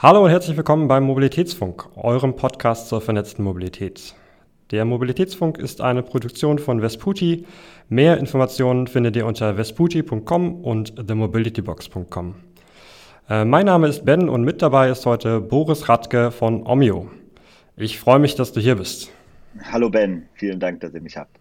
Hallo und herzlich willkommen beim Mobilitätsfunk, eurem Podcast zur vernetzten Mobilität. Der Mobilitätsfunk ist eine Produktion von Vesputi. Mehr Informationen findet ihr unter vesputi.com und themobilitybox.com. Äh, mein Name ist Ben und mit dabei ist heute Boris Radke von Omio. Ich freue mich, dass du hier bist. Hallo Ben, vielen Dank, dass ihr mich habt.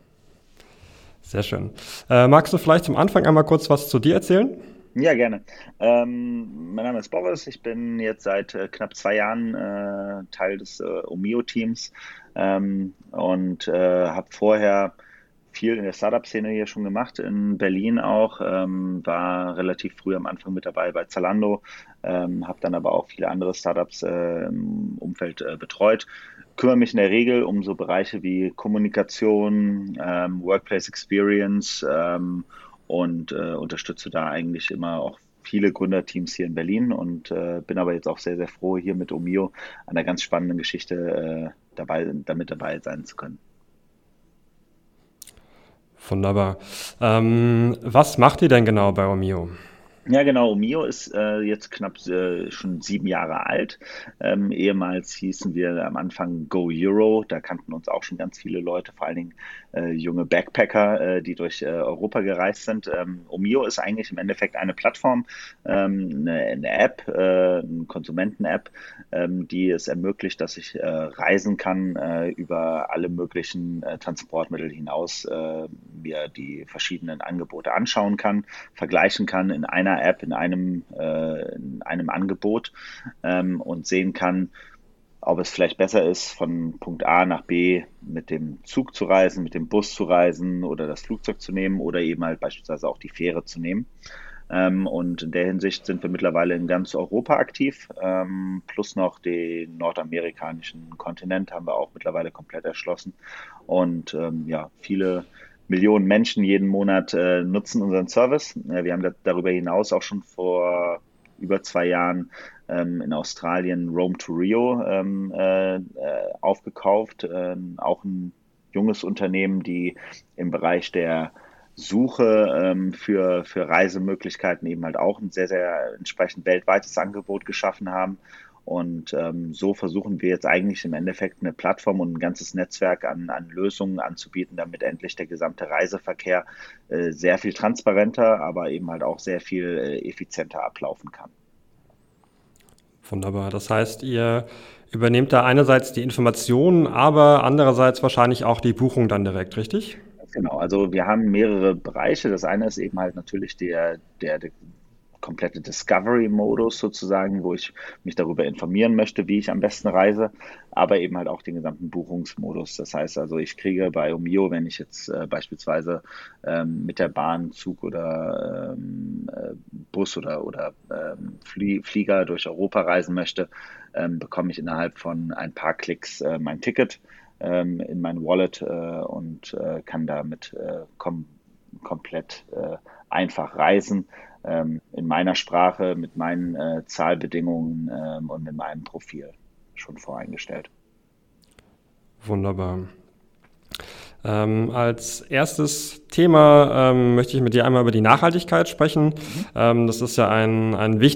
Sehr schön. Äh, magst du vielleicht zum Anfang einmal kurz was zu dir erzählen? Ja, gerne. Ähm, mein Name ist Boris. Ich bin jetzt seit äh, knapp zwei Jahren äh, Teil des äh, Omio-Teams ähm, und äh, habe vorher viel in der Startup-Szene hier schon gemacht, in Berlin auch, ähm, war relativ früh am Anfang mit dabei bei Zalando, ähm, habe dann aber auch viele andere Startups äh, im Umfeld äh, betreut, kümmere mich in der Regel um so Bereiche wie Kommunikation, ähm, Workplace Experience ähm, und äh, unterstütze da eigentlich immer auch viele Gründerteams hier in Berlin und äh, bin aber jetzt auch sehr, sehr froh, hier mit Omio an einer ganz spannenden Geschichte äh, dabei, damit dabei sein zu können. Wunderbar. Ähm, was macht ihr denn genau bei Omio? Ja, genau. Mio ist äh, jetzt knapp äh, schon sieben Jahre alt. Ähm, ehemals hießen wir am Anfang Go Euro. Da kannten uns auch schon ganz viele Leute, vor allen Dingen äh, junge Backpacker, äh, die durch äh, Europa gereist sind. Ähm, Omio ist eigentlich im Endeffekt eine Plattform, ähm, eine, eine, App, äh, eine Konsumenten-App, ähm, die es ermöglicht, dass ich reisen kann über alle möglichen Transportmittel hinaus, mir die verschiedenen Angebote anschauen kann, vergleichen kann in einer App, in einem, äh, in einem Angebot ähm, und sehen kann, ob es vielleicht besser ist, von Punkt A nach B mit dem Zug zu reisen, mit dem Bus zu reisen oder das Flugzeug zu nehmen oder eben halt beispielsweise auch die Fähre zu nehmen. Ähm, und in der Hinsicht sind wir mittlerweile in ganz Europa aktiv, ähm, plus noch den nordamerikanischen Kontinent haben wir auch mittlerweile komplett erschlossen. Und ähm, ja, viele Millionen Menschen jeden Monat äh, nutzen unseren Service. Äh, wir haben da, darüber hinaus auch schon vor über zwei Jahren ähm, in Australien Rome to Rio ähm, äh, aufgekauft. Ähm, auch ein junges Unternehmen, die im Bereich der Suche ähm, für, für Reisemöglichkeiten eben halt auch ein sehr, sehr entsprechend weltweites Angebot geschaffen haben und ähm, so versuchen wir jetzt eigentlich im Endeffekt eine Plattform und ein ganzes Netzwerk an, an Lösungen anzubieten, damit endlich der gesamte Reiseverkehr äh, sehr viel transparenter, aber eben halt auch sehr viel äh, effizienter ablaufen kann. Wunderbar. Das heißt, ihr übernehmt da einerseits die Informationen, aber andererseits wahrscheinlich auch die Buchung dann direkt, richtig? Genau, also wir haben mehrere Bereiche. Das eine ist eben halt natürlich der, der, der komplette Discovery-Modus sozusagen, wo ich mich darüber informieren möchte, wie ich am besten reise, aber eben halt auch den gesamten Buchungsmodus. Das heißt also, ich kriege bei Omio, wenn ich jetzt äh, beispielsweise ähm, mit der Bahn, Zug oder ähm, äh, Bus oder, oder ähm, Flie Flieger durch Europa reisen möchte, ähm, bekomme ich innerhalb von ein paar Klicks äh, mein Ticket ähm, in mein Wallet äh, und äh, kann damit äh, kom komplett einfach reisen ähm, in meiner Sprache, mit meinen äh, Zahlbedingungen ähm, und mit meinem Profil schon voreingestellt. Wunderbar. Ähm, als erstes Thema ähm, möchte ich mit dir einmal über die Nachhaltigkeit sprechen. Mhm. Ähm, das ist ja ein, ein wichtiges